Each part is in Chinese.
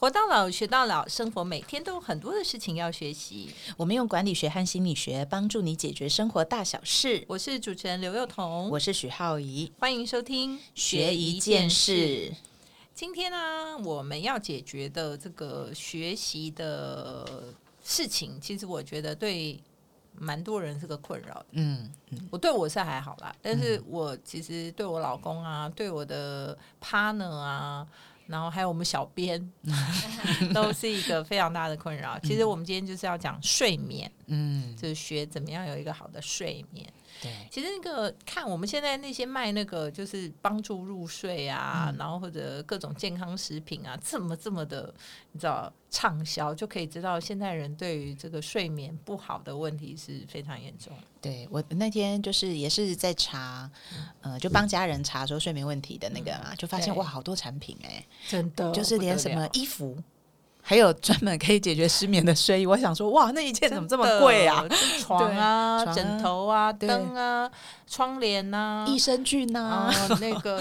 活到老，学到老，生活每天都有很多的事情要学习。我们用管理学和心理学帮助你解决生活大小事。我是主持人刘幼彤，我是许浩怡，欢迎收听学一件事。今天呢，我们要解决的这个学习的事情，其实我觉得对蛮多人是个困扰的。嗯，我对我是还好啦，但是我其实对我老公啊，对我的 partner 啊。然后还有我们小编，都是一个非常大的困扰。其实我们今天就是要讲睡眠，嗯，就是学怎么样有一个好的睡眠。对，其实那个看我们现在那些卖那个就是帮助入睡啊，然后或者各种健康食品啊，这么这么的，你知道畅销，就可以知道现在人对于这个睡眠不好的问题是非常严重。对我那天就是也是在查，呃，就帮家人查说睡眠问题的那个嘛，就发现哇，好多产品哎，真的，就是连什么衣服。还有专门可以解决失眠的睡衣，我想说，哇，那一件怎么这么贵啊？床啊，枕头啊，灯啊，窗帘啊，益生菌啊，那个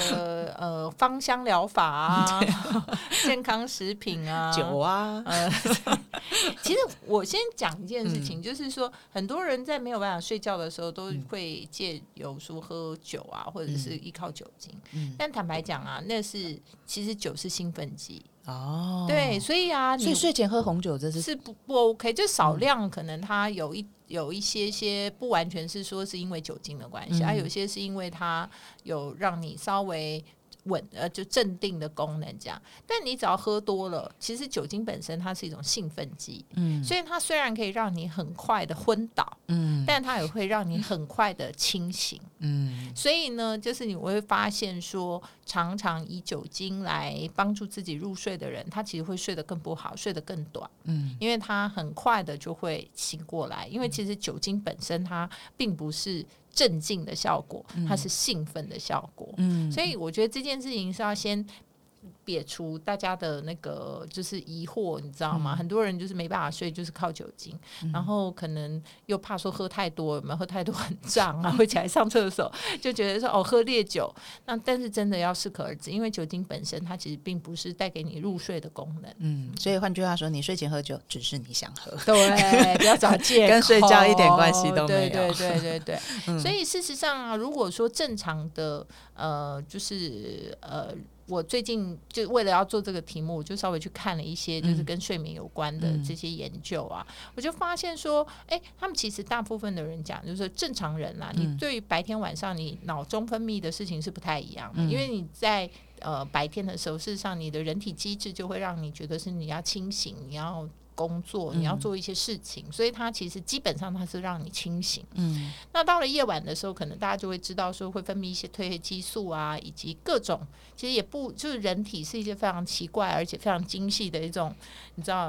呃，芳香疗法啊，健康食品啊，酒啊。其实我先讲一件事情，就是说，很多人在没有办法睡觉的时候，都会借由说喝酒啊，或者是依靠酒精。但坦白讲啊，那是其实酒是兴奋剂。哦，对，所以啊，所以睡前喝红酒这是是不不 OK，就少量，可能它有一有一些些不完全是说是因为酒精的关系，啊，有些是因为它有让你稍微。稳呃，就镇定的功能这样，但你只要喝多了，其实酒精本身它是一种兴奋剂，嗯，所以它虽然可以让你很快的昏倒，嗯，但它也会让你很快的清醒，嗯，所以呢，就是你会发现说，常常以酒精来帮助自己入睡的人，他其实会睡得更不好，睡得更短，嗯，因为他很快的就会醒过来，因为其实酒精本身它并不是。镇静的效果，它是兴奋的效果，嗯，所以我觉得这件事情是要先。撇除大家的那个就是疑惑，你知道吗？很多人就是没办法睡，就是靠酒精，然后可能又怕说喝太多，有没有喝太多很胀啊，会起来上厕所，就觉得说哦喝烈酒。那但是真的要适可而止，因为酒精本身它其实并不是带给你入睡的功能。嗯，所以换句话说，你睡前喝酒只是你想喝，对，不要找借口，跟睡觉一点关系都没有。对对对对对。所以事实上啊，如果说正常的呃，就是呃。我最近就为了要做这个题目，我就稍微去看了一些就是跟睡眠有关的这些研究啊，我就发现说，哎，他们其实大部分的人讲，就是正常人啦，你对于白天晚上你脑中分泌的事情是不太一样的，因为你在呃白天的时候，事实上你的人体机制就会让你觉得是你要清醒，你要。工作你要做一些事情，所以它其实基本上它是让你清醒。嗯，那到了夜晚的时候，可能大家就会知道说会分泌一些褪黑激素啊，以及各种其实也不就是人体是一些非常奇怪而且非常精细的一种，你知道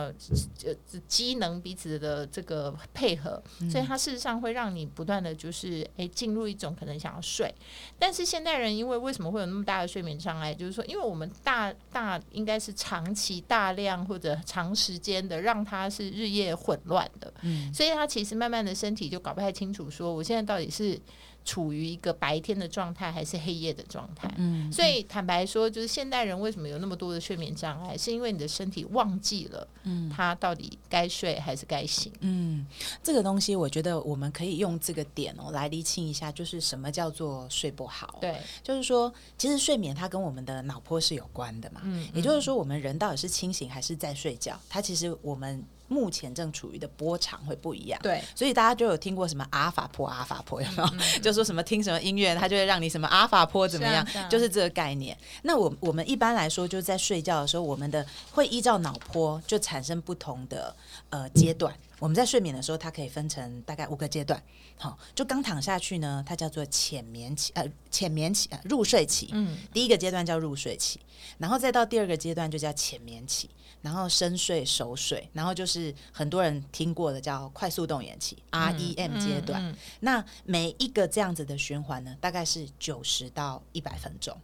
呃机能彼此的这个配合，所以它事实上会让你不断的就是诶进入一种可能想要睡。但是现代人因为为什么会有那么大的睡眠障碍？就是说，因为我们大大应该是长期大量或者长时间的让他是日夜混乱的，嗯，所以他其实慢慢的身体就搞不太清楚，说我现在到底是。处于一个白天的状态还是黑夜的状态？嗯，所以坦白说，就是现代人为什么有那么多的睡眠障碍，是因为你的身体忘记了，嗯，他到底该睡还是该醒？嗯，这个东西我觉得我们可以用这个点哦来厘清一下，就是什么叫做睡不好？对，就是说，其实睡眠它跟我们的脑波是有关的嘛，嗯，也就是说，我们人到底是清醒还是在睡觉？它其实我们。目前正处于的波长会不一样，对，所以大家就有听过什么阿尔法波、阿尔法波有没有？就说什么听什么音乐，它就会让你什么阿尔法波怎么样？就是这个概念。那我我们一般来说，就在睡觉的时候，我们的会依照脑波就产生不同的呃阶段。我们在睡眠的时候，它可以分成大概五个阶段。好，就刚躺下去呢，它叫做浅眠期，呃，浅眠期，呃，入睡期。嗯，第一个阶段叫入睡期，然后再到第二个阶段就叫浅眠期。然后深睡、熟睡，然后就是很多人听过的叫快速动眼期 （REM） 阶段。那每一个这样子的循环呢，大概是九十到一百分钟。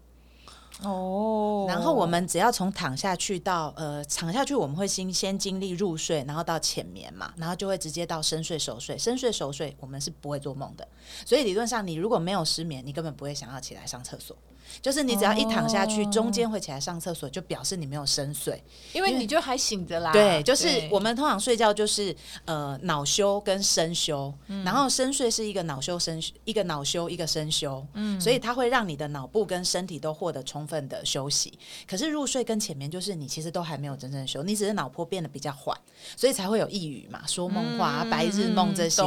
哦，然后我们只要从躺下去到呃躺下去，我们会先先经历入睡，然后到浅眠嘛，然后就会直接到深睡熟睡。深睡熟睡，我们是不会做梦的。所以理论上，你如果没有失眠，你根本不会想要起来上厕所。就是你只要一躺下去，中间会起来上厕所，就表示你没有深睡，因为你就还醒着啦。对，就是我们通常睡觉就是呃脑休跟深休，然后深睡是一个脑休深一个脑休一个深休，嗯，所以它会让你的脑部跟身体都获得充分的休息。可是入睡跟前面就是你其实都还没有真正休，你只是脑波变得比较缓，所以才会有抑郁嘛，说梦话、白日梦这些。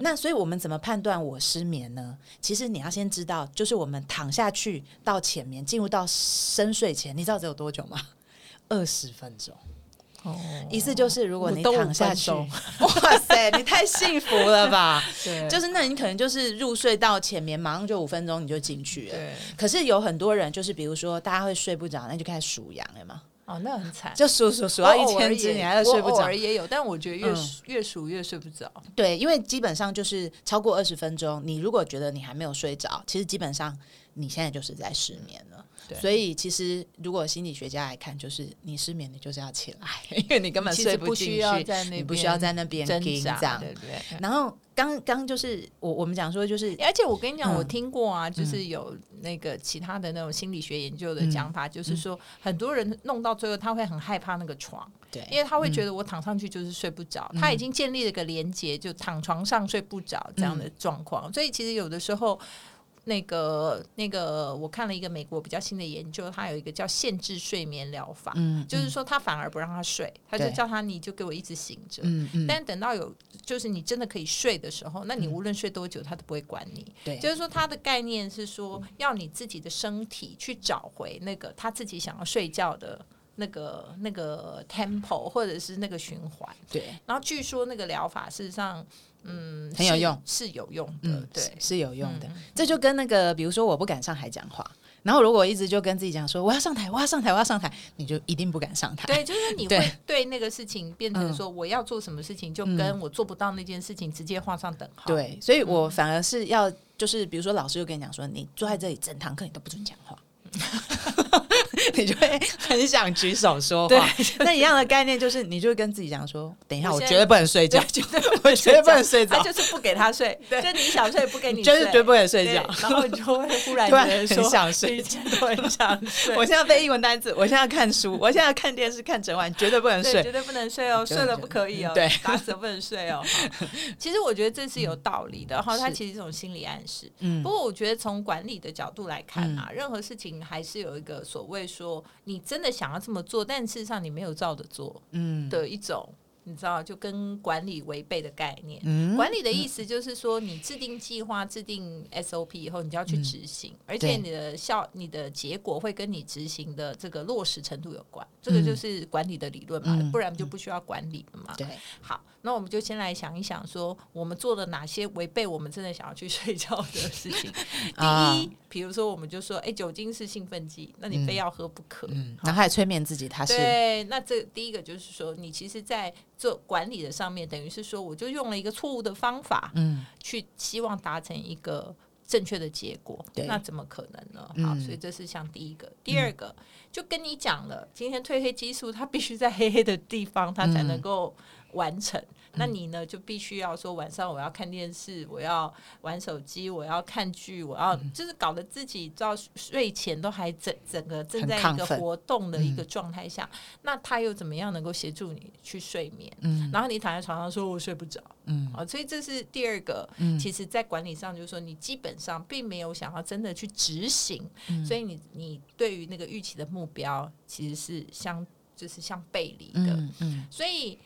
那所以我们怎么判断我失眠呢？其实你要先知道，就是我们躺下去。到浅眠，进入到深睡前，你知道这有多久吗？二十分钟。哦，意思就是如果你躺下去，哇塞，你太幸福了吧？对，就是那你可能就是入睡到浅眠，马上就五分钟你就进去了。对。可是有很多人就是，比如说大家会睡不着，那就开始数羊了嘛。哦，那很惨，就数数数到一千只，你还是睡不着。偶尔也有，但我觉得越越数越睡不着。对，因为基本上就是超过二十分钟，你如果觉得你还没有睡着，其实基本上。你现在就是在失眠了，所以其实如果心理学家来看，就是你失眠，你就是要起来，因为你根本睡不进去，你不需要在那边挣扎，对不对？然后刚刚就是我我们讲说，就是而且我跟你讲，我听过啊，就是有那个其他的那种心理学研究的讲法，就是说很多人弄到最后，他会很害怕那个床，对，因为他会觉得我躺上去就是睡不着，他已经建立了个连接，就躺床上睡不着这样的状况，所以其实有的时候。那个那个，我看了一个美国比较新的研究，它有一个叫限制睡眠疗法，嗯，就是说他反而不让他睡，他就叫他你就给我一直醒着，嗯嗯，但等到有就是你真的可以睡的时候，那你无论睡多久，他都不会管你，对，就是说他的概念是说要你自己的身体去找回那个他自己想要睡觉的那个那个 tempo 或者是那个循环，对，然后据说那个疗法事实上。嗯，很有用，是有用的，对，是有用的。这就跟那个，比如说，我不敢上台讲话，然后如果一直就跟自己讲说我要上台，我要上台，我要上台，你就一定不敢上台。对，就是你 会对那个事情变成说我要做什么事情，就跟我做不到那件事情直接画上等号。对，所以我反而是要，就是比如说老师就跟你讲说，你坐在这里整堂课你都不准讲话。你就会很想举手说话，那一样的概念就是，你就会跟自己讲说：“等一下，我绝对不能睡觉，绝对我绝对不能睡觉。”他就是不给他睡，就你想睡不给你，就是绝对不能睡觉。然后你就会忽然很想睡，很想睡。我现在背英文单词，我现在看书，我现在看电视看整晚，绝对不能睡，绝对不能睡哦，睡。了不可以哦，对，打死不能睡哦。其实我觉得这是有道理的哈，它其实是种心理暗示。嗯，不过我觉得从管理的角度来看啊，任何事情还是有一个所谓说你真的想要这么做，但事实上你没有照着做，嗯，的一种，你知道，就跟管理违背的概念。管理的意思就是说，你制定计划、制定 SOP 以后，你就要去执行，而且你的效、你的结果会跟你执行的这个落实程度有关。这个就是管理的理论嘛，不然就不需要管理了嘛。对，好。那我们就先来想一想，说我们做了哪些违背我们真的想要去 睡觉的事情。第 一，比如说，我们就说，哎，酒精是兴奋剂，那你非要喝不可。嗯，然后还催眠自己，他是对。那这第一个就是说，你其实，在做管理的上面，等于是说，我就用了一个错误的方法，嗯，去希望达成一个正确的结果。那怎么可能呢？好，所以这是像第一个。第二个，就跟你讲了，今天褪黑激素它必须在黑黑的地方，它才能够。完成，那你呢就必须要说晚上我要看电视，我要玩手机，我要看剧，我要就是搞得自己到睡前都还整整个正在一个活动的一个状态下，那他又怎么样能够协助你去睡眠？嗯，然后你躺在床上说我睡不着，嗯，啊，所以这是第二个，其实在管理上就是说你基本上并没有想要真的去执行，所以你你对于那个预期的目标其实是相就是相背离的，嗯，所以。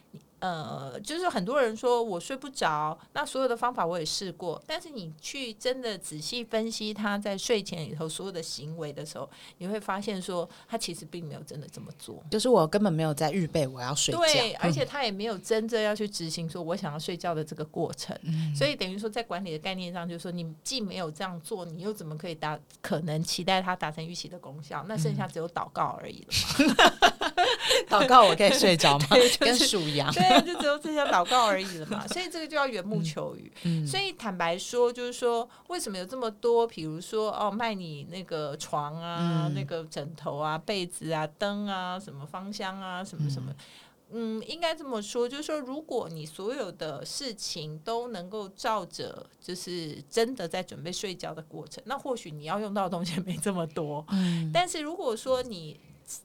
呃，就是很多人说我睡不着，那所有的方法我也试过，但是你去真的仔细分析他在睡前里头所有的行为的时候，你会发现说他其实并没有真的这么做，就是我根本没有在预备我要睡觉，对，而且他也没有真正要去执行说我想要睡觉的这个过程，所以等于说在管理的概念上，就是说你既没有这样做，你又怎么可以达可能期待他达成预期的功效？那剩下只有祷告而已了嘛。祷告我可以睡着吗？对就是跟数羊。对啊，就只有这些祷告而已了嘛，所以这个就要缘木求鱼。嗯所以坦白说，就是说，为什么有这么多，比如说哦，卖你那个床啊、嗯那个枕头啊、被子啊、灯啊、什么芳香啊、什么什么。嗯，应该这么说，就是说，如果你所有的事情都能够照着，就是真的在准备睡觉的过程，那或许你要用到的东西没这么多。嗯但是如果说你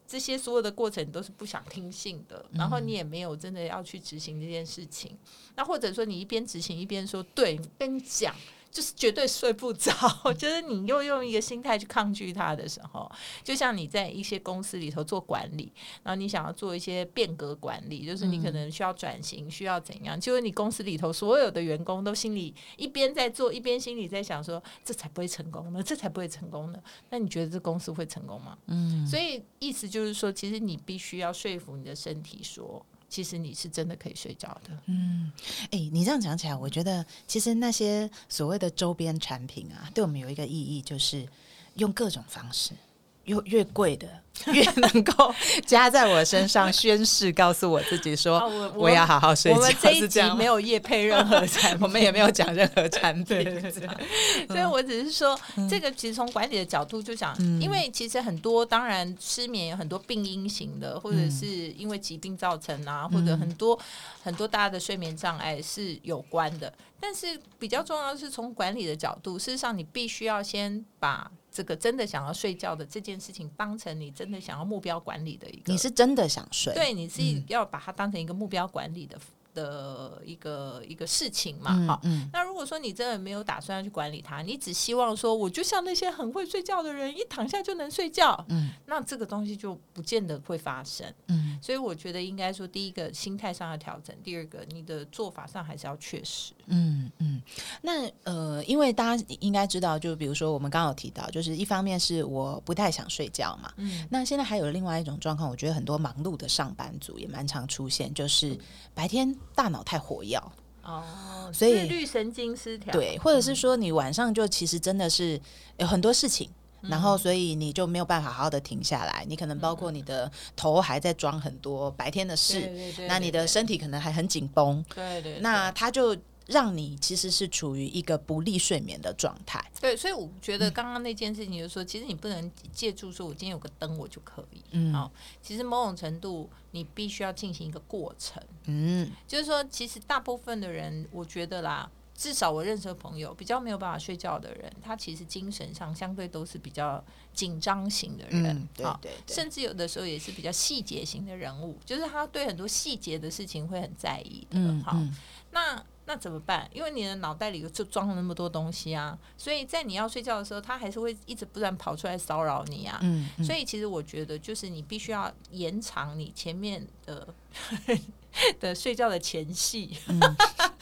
这些所有的过程你都是不想听信的，然后你也没有真的要去执行这件事情，那或者说你一边执行一边说，对，跟你讲。就是绝对睡不着，就是你又用一个心态去抗拒它的时候，就像你在一些公司里头做管理，然后你想要做一些变革管理，就是你可能需要转型，需要怎样？就是你公司里头所有的员工都心里一边在做，一边心里在想说，这才不会成功呢，这才不会成功呢。那你觉得这公司会成功吗？嗯，所以意思就是说，其实你必须要说服你的身体说，其实你是真的可以睡着的。嗯哎、你这样讲起来，我觉得其实那些所谓的周边产品啊，对我们有一个意义，就是用各种方式，越越贵的 越能够 加在我身上宣誓，告诉我自己说，啊我我要好好睡觉。我们这一集没有夜配任何产品，我们也没有讲任何产品，对所以我只是说，这个其实从管理的角度就讲，嗯因为其实很多当然失眠有很多病因型的，或者是因为疾病造成啊，或者很多很多大家的睡眠障碍是有关的。但是比较重要的是从管理的角度，事实上你必须要先把这个真的想要睡觉的这件事情当成你真的想要目标管理的一个你是真的想睡，对，你是要把它当成一个目标管理的的一个一个事情嘛，嗯。嗯那如果说你真的没有打算要去管理它，你只希望说，我就像那些很会睡觉的人，一躺下就能睡觉，嗯那这个东西就不见得会发生。嗯所以我觉得应该说，第一个心态上要调整，第二个你的做法上还是要确实。嗯嗯。那呃，因为大家应该知道，就比如说我们刚刚有提到，就是一方面是我不太想睡觉嘛，嗯，那现在还有另外一种状况，我觉得很多忙碌的上班族也蛮常出现，就是白天大脑太活跃，哦，所以自律神经失调，对，或者是说你晚上就其实真的是有很多事情。然后，所以你就没有办法好好的停下来。你可能包括你的头还在装很多白天的事，对对那你的身体可能还很紧绷，对对，那他就让你其实是处于一个不利睡眠的状态。对，所以我觉得刚刚那件事情，就是说，其实你不能借助说我今天有个灯我就可以，嗯好，其实某种程度你必须要进行一个过程，嗯就是说，其实大部分的人，我觉得啦。至少我认识的朋友，比较没有办法睡觉的人，他其实精神上相对都是比较紧张型的人，嗯，对好对对，甚至有的时候也是比较细节型的人物，就是他对很多细节的事情会很在意的。好，那那怎么办？因为你的脑袋里就装了那么多东西啊，所以在你要睡觉的时候，他还是会一直不断跑出来骚扰你啊。嗯，嗯所以其实我觉得，就是你必须要延长你前面的 的睡觉的前戏，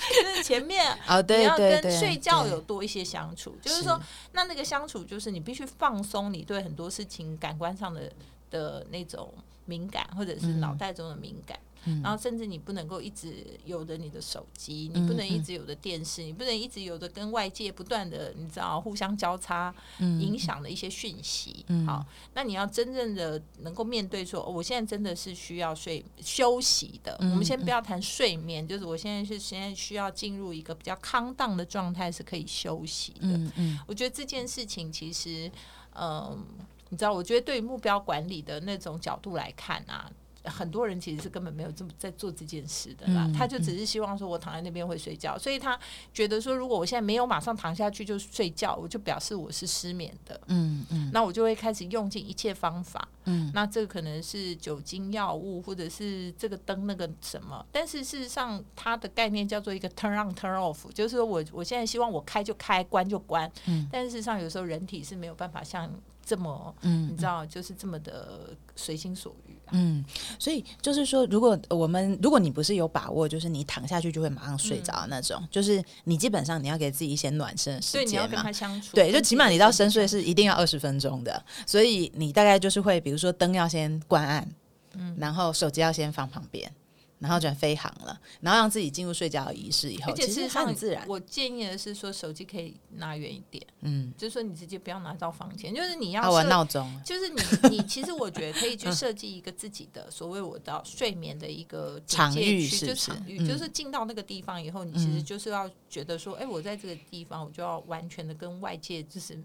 就是前面 哦，你要跟睡觉有多一些相处，就是说，那那个相处就是你必须放松你对很多事情感官上的的那种敏感，或者是脑袋中的敏感。嗯然后甚至你不能够一直有着你的手机，你不能一直有着电视，你不能一直有着跟外界不断的你知道互相交叉嗯影响的一些讯息。嗯好，那你要真正的能够面对说，哦我现在真的是需要睡休息的。嗯我们先不要谈睡眠，就是我现在是现在需要进入一个比较康荡的状态，是可以休息的。嗯嗯我觉得这件事情其实，嗯，你知道，我觉得对于目标管理的那种角度来看啊。很多人其实是根本没有这么在做这件事的啦，嗯他就只是希望说我躺在那边会睡觉，所以他觉得说如果我现在没有马上躺下去就睡觉，我就表示我是失眠的，嗯嗯。那我就会开始用尽一切方法。嗯。那这个可能是酒精药物，或者是这个灯那个什么，但是事实上它的概念叫做一个 turn on turn off，就是说我我现在希望我开就开，关就关，嗯。但是事实上有时候人体是没有办法像这么，嗯你知道，就是这么的随心所欲。啊。嗯，所以就是说，如果我们如果你不是有把握，就是你躺下去就会马上睡着的那种，就是你基本上你要给自己一些暖身的时所以你要跟间嘛。他相处，对，就起码你到深睡是一定要二十分钟的，所以你大概就是会，比如说灯要先关暗，嗯，然后手机要先放旁边，然后转飞航了，然后让自己进入睡觉的仪式以后，其实事实上它很自然。我建议的是说，手机可以拿远一点，嗯，就是说你直接不要拿到房间，就是你要啊，我设闹钟，就是你，你 其实我觉得可以去设计一个自己的所谓我的睡眠的一个警场，域就是场域，嗯就是进到那个地方以后，你其实就是要觉得说，哎、我在这个地方，我就要完全的跟外界就是。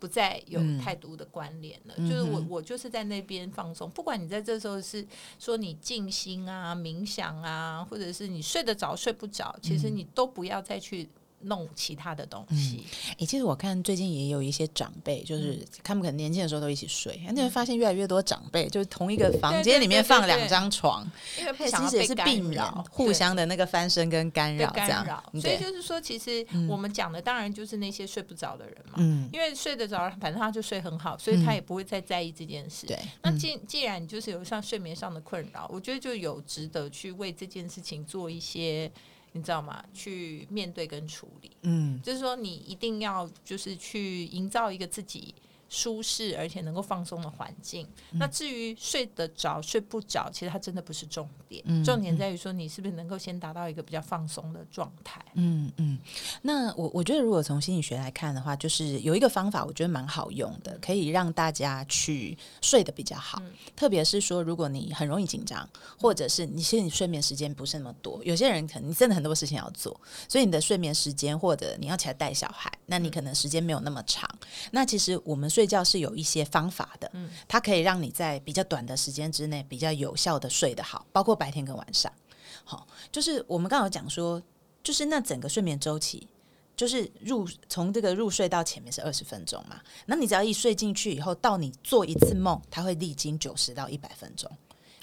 不再有嗯。太多的关联了，嗯就是我我就是在那边放松，不管你在这时候是说你静心啊、冥想啊，或者是你睡得着睡不着，其实你都不要再去弄其他的东西。诶，其实我看最近也有一些长辈，就是嗯。他们可能年轻的时候都一起睡，你会发现越来越多长辈就是同一个房间里面放两张床，因为不其实也是避免互相的那个翻身跟干扰，这样干扰，所以就是说，其实我们讲的当然就是那些睡不着的人嘛，嗯，因为睡得着，反正他就睡很好，所以他也不会再在意这件事。对，那嗯。既既然你就是有像睡眠上的困扰，我觉得就有值得去为这件事情做一些，你知道吗？去面对跟处理。嗯就是说，你一定要就是去营造一个自己舒适而且能够放松的环境。嗯那至于睡得着睡不着，其实它真的不是重点，嗯重点在于说你是不是能够先达到一个比较放松的状态。嗯嗯，那我我觉得如果从心理学来看的话，就是有一个方法，我觉得蛮好用的，可以让大家去睡得比较好。嗯特别是说，如果你很容易紧张，或者是你其实你睡眠时间不是那么多，有些人可能你真的很多事情要做，所以你的睡眠时间或者你要起来带小孩，那你可能时间没有那么长。那其实我们睡觉是有一些方法的，嗯它可以让你在比较短的时间之内比较有效的睡得好，包括白天跟晚上。好，就是我们刚刚有讲说，就是那整个睡眠周期。就是入从这个入睡到前面是二十分钟嘛，那你只要一睡进去以后，到你做一次梦，它会历经九十到一百分钟。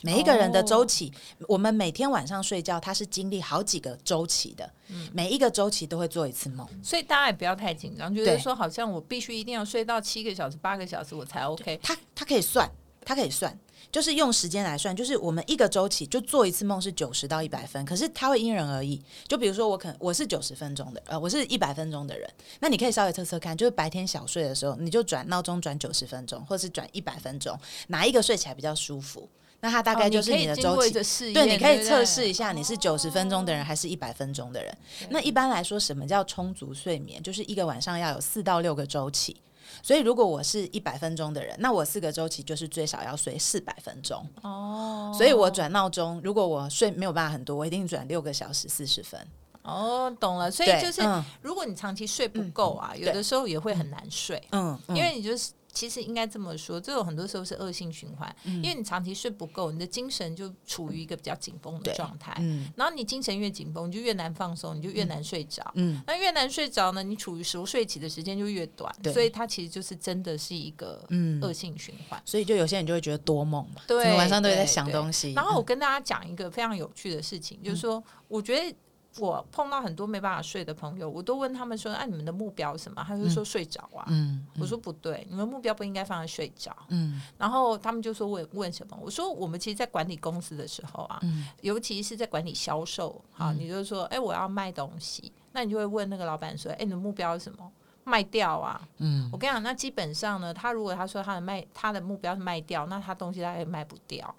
每一个人的周期，我们每天晚上睡觉，它是经历好几个周期的，每一个周期都会做一次梦。所以大家也不要太紧张，觉对得说好像我必须一定要睡到七个小时、八个小时我才 OK。他他可以算，他可以算，就是用时间来算，就是我们一个周期就做一次梦是九十到一百分，可是他会因人而异。就比如说我可能我是九十分钟的，呃，我是一百分钟的人，那你可以稍微测测看，就是白天小睡的时候，你就转闹钟转九十分钟，或是转一百分钟，哪一个睡起来比较舒服？那它大概就是哦你的周期。对，你可以测试一下你是九十分钟的人还是一百分钟的人。那一般来说，什么叫充足睡眠？就是一个晚上要有四到六个周期。所以，如果我是一百分钟的人，那我四个周期就是最少要睡四百分钟。哦，所以我转闹钟，如果我睡没有办法很多，我一定转六个小时四十分。哦，懂了。所以就是，嗯如果你长期睡不够啊，有的时候也会很难睡，嗯，嗯因为你就是。其实应该这么说，这有很多时候是恶性循环，因为你长期睡不够，你的精神就处于一个比较紧绷的状态，嗯。然后你精神越紧绷，你就越难放松，你就越难睡着。嗯，那越难睡着呢，你处于熟睡期的时间就越短，对。所以它其实就是真的是一个嗯。恶性循环。所以就有些人就会觉得多梦嘛，对晚上都在想东西。然后我嗯跟大家讲一个非常有趣的事情，就是说，我觉得我碰到很多没办法睡的朋友，我都问他们说：“啊，你们的目标是什么？”他就说睡着啊。嗯我说不对，你们目标不应该放在睡着。嗯然后他们就说问问什么？我说我们其实，在管理公司的时候啊，嗯尤其是在管理销售，好，你就说，哎，我要卖东西，那你就会问那个老板说，哎，你的目标是什么？卖掉啊！嗯我跟你讲，那基本上呢，他如果他说他的卖他的目标是卖掉，那他东西他也卖不掉。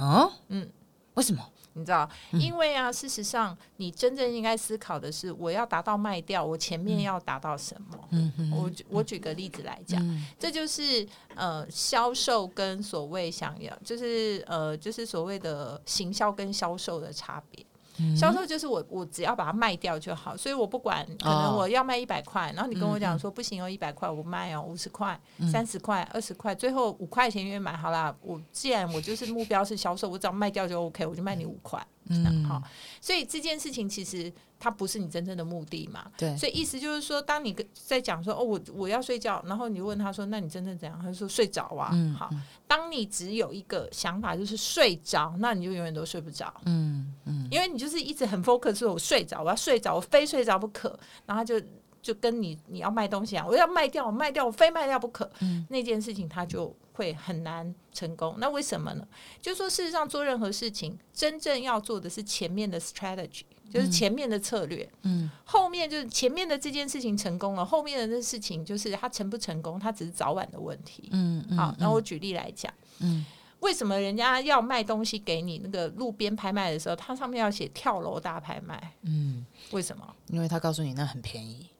哦嗯，为什么？你知道，因为啊，事实上，你真正应该思考的是，我要达到卖掉，我前面要达到什么？嗯嗯我我举个例子来讲，嗯这就是呃销售跟所谓想要，就是呃就是所谓的行销跟销售的差别。嗯销售就是我我只要把它卖掉就好，所以我不管可能哦我要卖一百块，然后你跟我讲说不行哦，一百块我不卖哦，五十块、三十块、二十块，最后五块钱愿意买好啦。我既然我就是目标是销售，我只要卖掉就 OK，我就卖你五块。嗯好，所以这件事情其实它不是你真正的目的嘛。对，所以意思就是说，当你跟在讲说哦，我我要睡觉，然后你问他说，那你真正怎样？他就说睡着啊。嗯好，当你只有一个想法就是睡着，那你就永远都睡不着，嗯嗯因为你就是一直很 focus 说我睡着，我要睡着，我非睡着不可，然后就。就跟你你要卖东西啊，我要卖掉，我卖掉，我非卖掉不可。嗯那件事情它就会很难成功。那为什么呢？就是说，事实上做任何事情，真正要做的是前面的 strategy，就是前面的策略。嗯后面就是前面的这件事情成功了，后面的那事情就是它成不成功，它只是早晚的问题。嗯嗯，好，那我举例来讲，嗯为什么人家要卖东西给你？那个路边拍卖的时候，它上面要写跳楼大拍卖，嗯，为什么？因为他告诉你那很便宜，对，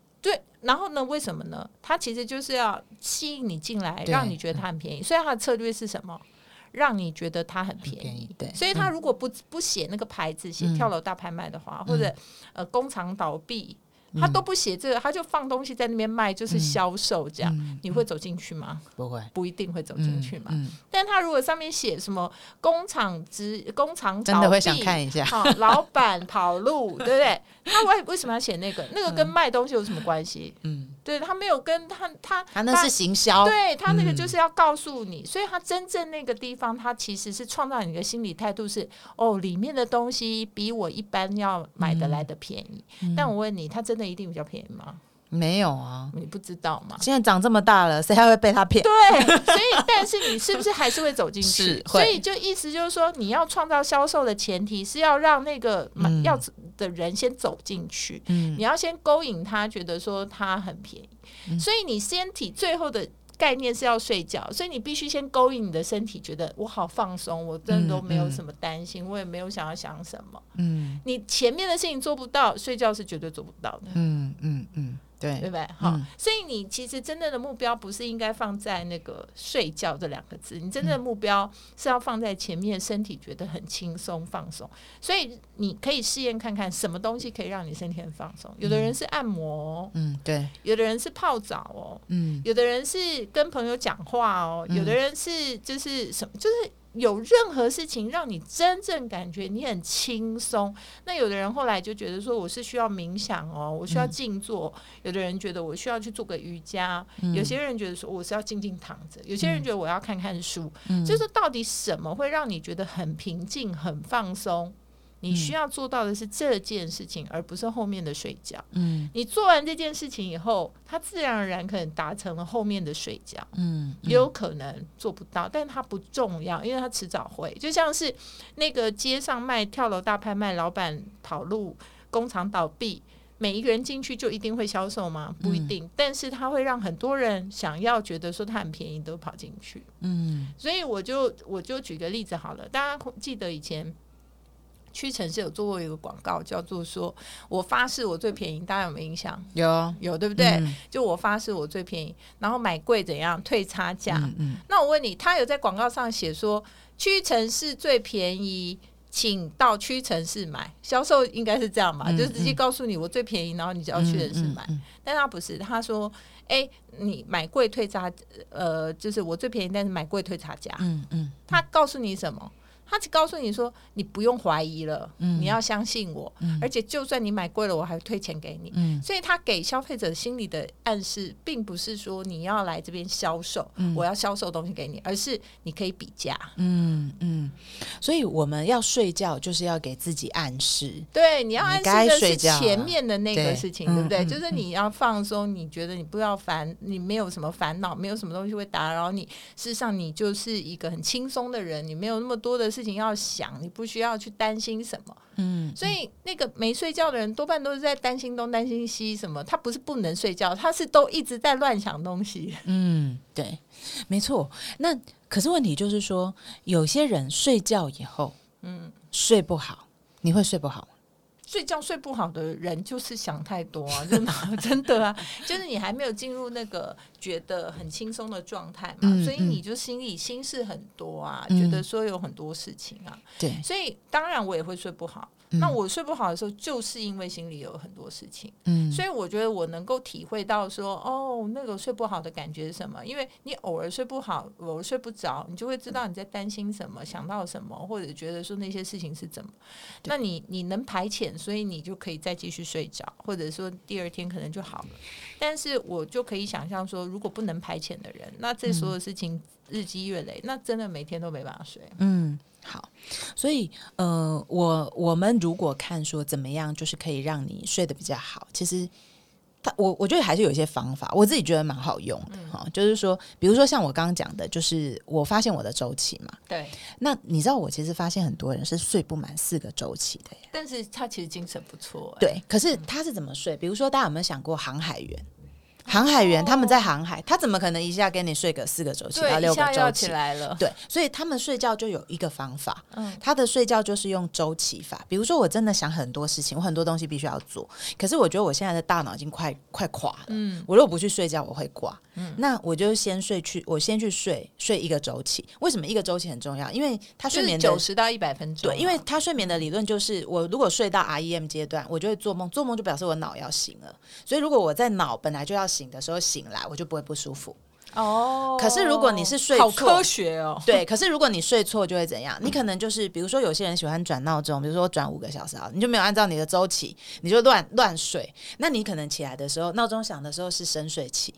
然后呢？为什么呢？它其实就是要吸引你进来，让你觉得它很便宜。所以它的策略是什么？让你觉得它很便宜便宜。对所以他如果不不写那个牌子，写嗯跳楼大拍卖的话，或者呃工厂倒闭，他都不写这个，他就放东西在那边卖，就是销售这样，嗯你会走进去吗？不会不一定会走进去嘛。嗯，但他如果上面写什么工厂直工厂倒闭真的会想看一下，好，老板跑路，对不对？他为为什么要写那个？那个跟卖东西有什么关系？嗯，对他没有跟他他他那是行销，对他那个嗯就是要告诉你，所以他真正那个地方，他其实是创造你的心理态度是哦，里面的东西比我一般要买的来的便宜。嗯但我问你，他真的一定比较便宜吗？没有啊。你不知道吗？现在长这么大了，谁还会被他骗？对，所以但是你是不是还是会走进去？所以就意思就是说，你要创造销售的前提是要让那个买、嗯要的人先走进去，嗯你要先勾引他，觉得说他很便宜。嗯所以你身体最后的概念是要睡觉，所以你必须先勾引你的身体，觉得我好放松，我真的都没有什么担心，我也没有想要想什么。嗯你前面的事情做不到，睡觉是绝对做不到的。嗯嗯嗯，对，对不对？好、嗯所以你其实真正的目标不是应该放在那个睡觉这两个字，你真正的目标是要放在前面，身体觉得很轻松放松。所以你可以试验看看什么东西可以让你身体很放松。有的人是按摩哦，嗯对，有的人是泡澡哦，嗯有的人是跟朋友讲话哦，嗯有的人是就是什么，就是有任何事情让你真正感觉你很轻松。那有的人后来就觉得说，我是需要冥想哦，我需要静坐；有的人觉得我需要去做个瑜伽；有些人觉得说我是要静静躺着；有些人觉得我要看看书。就是到底什么会让你觉得很平静、很放松？你需要做到的是这件事情，而不是后面的睡觉。嗯你做完这件事情以后，他自然而然可能达成了后面的睡觉，嗯也有可能做不到，但它不重要，因为它迟早会。就像是那个街上卖跳楼大拍卖，老板跑路，工厂倒闭。每一个人进去就一定会销售吗？不一定，但是它会让很多人想要觉得说它很便宜，都跑进去。嗯所以我就我就举个例子好了，大家记得以前屈臣氏有做过一个广告，叫做说“我发誓我最便宜”，大家有没有印象？有有对不对？嗯就我发誓我最便宜，然后买贵怎样退差价？嗯嗯那我问你，他有在广告上写说屈臣氏最便宜？请到屈臣氏买，销售应该是这样吧，嗯就直接告诉你我最便宜，然后你就要屈臣氏买。嗯但他不是，他说：“哎、你买贵退差，呃，就是我最便宜，但是买贵退差价。嗯嗯他告诉你什么？他只告诉你说，你不用怀疑了，嗯你要相信我，而且就算你买贵了，我还会退钱给你。嗯所以他给消费者心理的暗示，并不是说你要来这边销售，嗯我要销售东西给你，而是你可以比价。嗯嗯，所以我们要睡觉，就是要给自己暗示，对，你要暗示的是前面的那个事情，嗯对不对？嗯就是你要放松，你觉得你不要烦，你没有什么烦恼，没有什么东西会打扰你。事实上，你就是一个很轻松的人，你没有那么多的事情要想，你不需要去担心什么。嗯所以那个没睡觉的人，多半都是在担心东担心西，什么？他不是不能睡觉，他是都一直在乱想东西。嗯，对，没错。那可是问题就是说，有些人睡觉以后，嗯，睡不好，你会睡不好吗？睡觉睡不好的人就是想太多啊，真的 真的啊，就是你还没有进入那个觉得很轻松的状态嘛，嗯所以你就心里心事很多啊，嗯。觉得说有很多事情啊，对，所以当然我也会睡不好。嗯那我睡不好的时候，就是因为心里有很多事情，嗯所以我觉得我能够体会到说，哦，那个睡不好的感觉是什么？因为你偶尔睡不好，偶尔睡不着，你就会知道你在担心什么，想到什么，或者觉得说那些事情是怎么。那你你能排遣，所以你就可以再继续睡着，或者说第二天可能就好了。但是我就可以想象说，如果不能排遣的人，那这所有事情日积月累，那真的每天都没办法睡。嗯，好，所以呃，我我们如果看说怎么样，就是可以让你睡得比较好，其实。他我我觉得还是有一些方法，我自己觉得蛮好用的哈、就是说，比如说像我刚刚讲的，就是我发现我的周期嘛，对，那你知道我其实发现很多人是睡不满四个周期的耶，但是他其实精神不错、欸。对，可是他是怎么睡？比如说大家有没有想过航海员？航海员他们在航海，他怎么可能一下跟你睡个四个周期到，六个周期？来了。对，所以他们睡觉就有一个方法，嗯他的睡觉就是用周期法。比如说，我真的想很多事情，我很多东西必须要做，可是我觉得我现在的大脑已经快快垮了。嗯我如果不去睡觉，我会挂。那我就先睡去，我先去睡睡一个周期。为什么一个周期很重要？因为他睡眠的九十到一百分钟嘛。对，因为他睡眠的理论就是，我如果睡到 REM 阶段，我就会做梦，做梦就表示我脑要醒了。所以如果我在脑本来就要醒的时候醒来，我就不会不舒服。哦，可是如果你是睡好科学哦，对，可是如果你睡错，就会怎样？你可能就是，比如说有些人喜欢转闹钟，比如说转五个小时啊，你就没有按照你的周期，你就乱乱睡。那你可能起来的时候，闹钟响的时候是深睡期，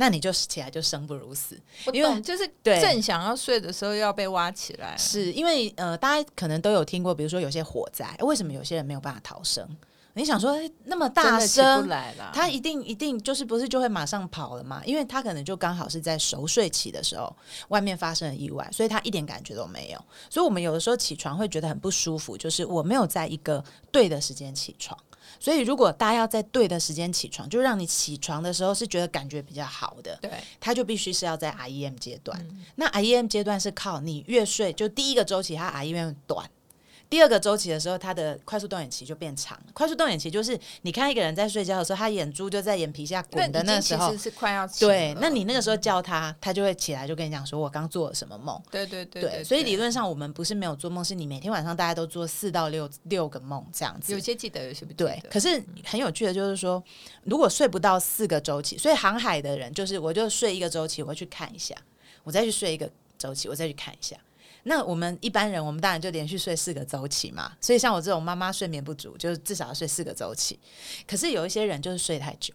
那你就起来就生不如死。因为，就是对正想要睡的时候要被挖起来。是因为呃，大家可能都有听过，比如说有些火灾，为什么有些人没有办法逃生？你想说那么大声，他一定一定就是不是就会马上跑了嘛？因为他可能就刚好是在熟睡期的时候，外面发生了意外，所以他一点感觉都没有。所以我们有的时候起床会觉得很不舒服，就是我没有在一个对的时间起床。所以如果大家要在对的时间起床，就让你起床的时候是觉得感觉比较好的，对，它就必须是要在 REM 阶段。嗯那 REM 阶段是靠你越睡，就第一个周期它 REM 短。第二个周期的时候，他的快速动眼期就变长。快速动眼期就是你看一个人在睡觉的时候，他眼珠就在眼皮下滚的那时候其实，是快要对，那你那个时候叫他，他就会起来，就跟你讲说：“我刚做了什么梦。”对对对对，所以理论上我们不是没有做梦，是你每天晚上大家都做四到六六个梦这样子有。些记得，有些不记对，可是很有趣的就是说，如果睡不到四个周期，所以航海的人就是我就睡一个周期，我会去看一下，我再去睡一个周期，我再去看一下。那我们一般人，我们当然就连续睡四个周期嘛。所以像我这种妈妈睡眠不足，就是至少要睡四个周期。可是有一些人就是睡太久，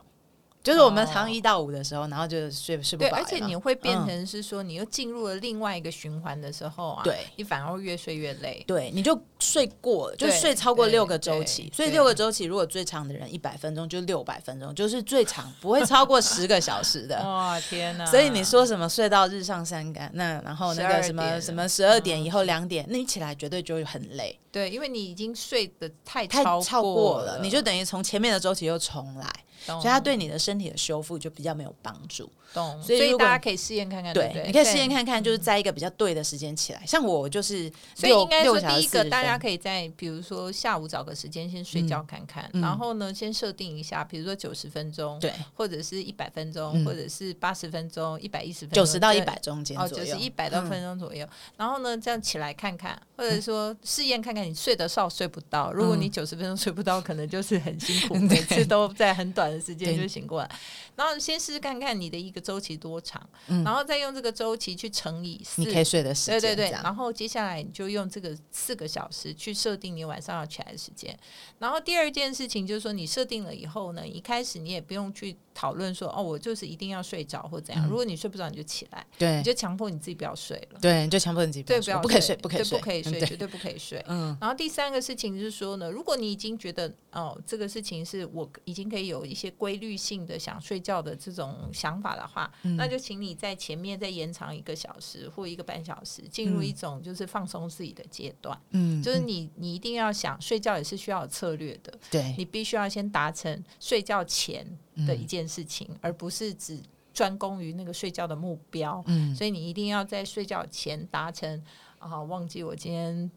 就是我们常一到五的时候，然后就睡睡不对，饱，而且你会变嗯成是说，你又进入了另外一个循环的时候啊，对你反而会越睡越累。对，你就睡过了，就睡超过六个周期。所以六个周期，如果最长的人一百分钟，就六百分钟，就是最长不会超过十个小时的。哇天哪！所以你说什么睡到日上三竿，那然后那个什么什么十二点以后两点，那你起来绝对就会很累，对，因为你已经睡得太太超超过过了，你就等于从前面的周期又重来，懂所以它对你的身体的修复就比较没有帮助。懂，所以大家可以试验看看，对对，你可以试验看看，就是在一个比较对的时间起来。像我就是所以应该说，第一个大家可以在比如说下午找个时间先睡觉嗯看看，然后呢，先设定一下，比如说九十分钟，对。或者是一百分钟，嗯。或者是八十分钟、一百一十分钟，九十到一对百中间哦，就是一百多嗯分钟左右。然后呢，这样起来看看，或者说试验看看你睡得少睡不到。如果你九十分钟睡不到，可能就是很辛苦，每次都在很短的时间就醒过来。然后先试试看看你的一个周期多长，然后再用这个周期去乘以四你。可以睡的时间，对对对然后接下来你就用这个四个小时去设定你晚上要起来的时间。然后第二件事情就是说，你设定了以后呢，一开始你也不用去讨论说哦，我就是一定要睡着或怎样。如果你睡不着，你就起来，对你就强迫你自己不要睡了。对，你就强迫你自己对，不要睡，不可以睡，不可以睡，不可以睡，嗯对绝对不可以睡。嗯然后第三个事情就是说呢，如果你已经觉得哦，这个事情是我已经可以有一些规律性的想睡觉的这种想法的话，嗯。那就请你在前面再延长一个小时或一个半小时，进入一种就是放松自己的阶段。嗯，就是你你一定要想睡觉也是需要有策略的，对。你必须要先达成睡觉前的嗯。一件事情，而不是只专攻于那个睡觉的目标。嗯。所以你一定要在睡觉前达成啊，忘记我今天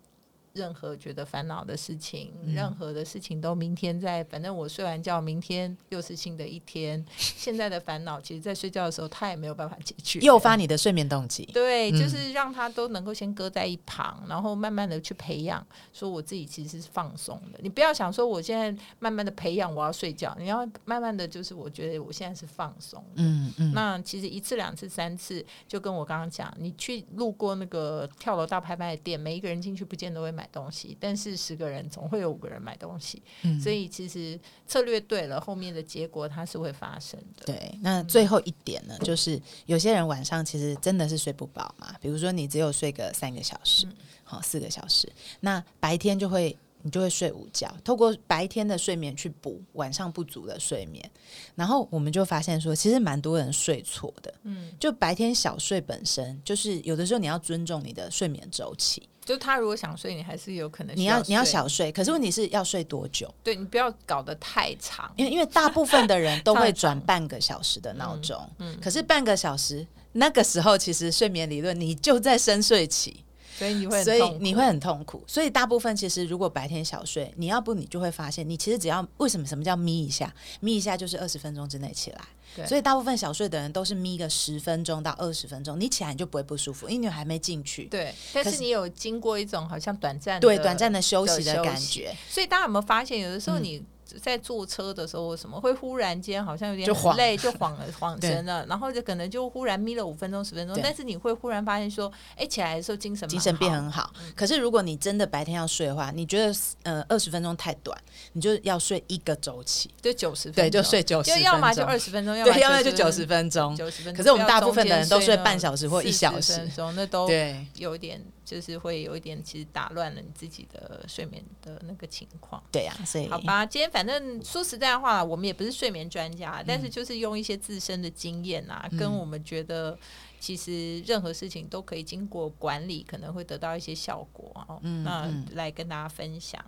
任何觉得烦恼的事情，嗯任何的事情都明天再，反正我睡完觉，明天又是新的一天。现在的烦恼，其实在睡觉的时候，他也没有办法解决，诱发你的睡眠动机，对，嗯就是让他都能够先搁在一旁，然后慢慢的去培养，说我自己其实是放松的。你不要想说我现在慢慢的培养我要睡觉，你要慢慢的就是我觉得我现在是放松。嗯嗯，那其实一次、两次、三次，就跟我刚刚讲，你去路过那个跳楼大拍卖的店，每一个人进去不见得会买东西，但是十个人总会有五个人买东西，嗯所以其实策略对了，后面的结果它是会发生的。对，那最后一点呢，就是有些人晚上其实真的是睡不饱嘛，比如说你只有睡个三个小时，好、四个小时，那白天就会你就会睡午觉，透过白天的睡眠去补晚上不足的睡眠，然后我们就发现说，其实蛮多人睡错的，嗯，就白天小睡本身就是有的时候你要尊重你的睡眠周期。就他如果想睡，你还是有可能你要你要小睡，可是问题是要睡多久？对你不要搞得太长，因为因为大部分的人 都会转半个小时的闹钟，嗯，可是半个小时那个时候其实睡眠理论你就在深睡期。所以你会，所以你会很痛苦。所以大部分其实，如果白天小睡，你要不你就会发现，你其实只要为什么什么叫眯一下，眯一下就是二十分钟之内起来。所以大部分小睡的人都是眯个十分钟到二十分钟，你起来你就不会不舒服，因为你还没进去。对，但是你有经过一种好像短暂对短暂的休息的感觉。所以大家有没有发现，有的时候你。在坐车的时候，什么会忽然间好像有点累，就晃了 晃神了，然后就可能就忽然眯了五分钟十分钟，但是你会忽然发现说，哎，起来的时候精神精神变很好。可是如果你真的白天要睡的话，你觉得呃二十分钟太短，你就要睡一个周期，就九十分对，就睡九十，就要么就二十分钟，要么就九十分钟，九十分钟。可是我们大部分的人都睡半小时或一小时，那都对。有点。就是会有一点，其实打乱了你自己的睡眠的那个情况。对呀，所以好吧，今天反正说实在话，我们也不是睡眠专家，但是就是用一些自身的经验啊，跟我们觉得其实任何事情都可以经过管理，可能会得到一些效果哦。那来跟大家分享。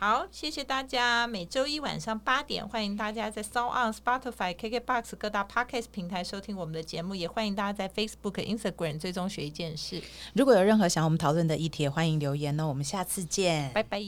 好，谢谢大家。每周一晚上八点，欢迎大家在 s o u n Spotify、KKBox 各大 Podcast 平台收听我们的节目，也欢迎大家在 Facebook、Instagram 追踪学一件事。如果有任何想我们讨论的议题，欢迎留言哦。我们下次见，拜拜。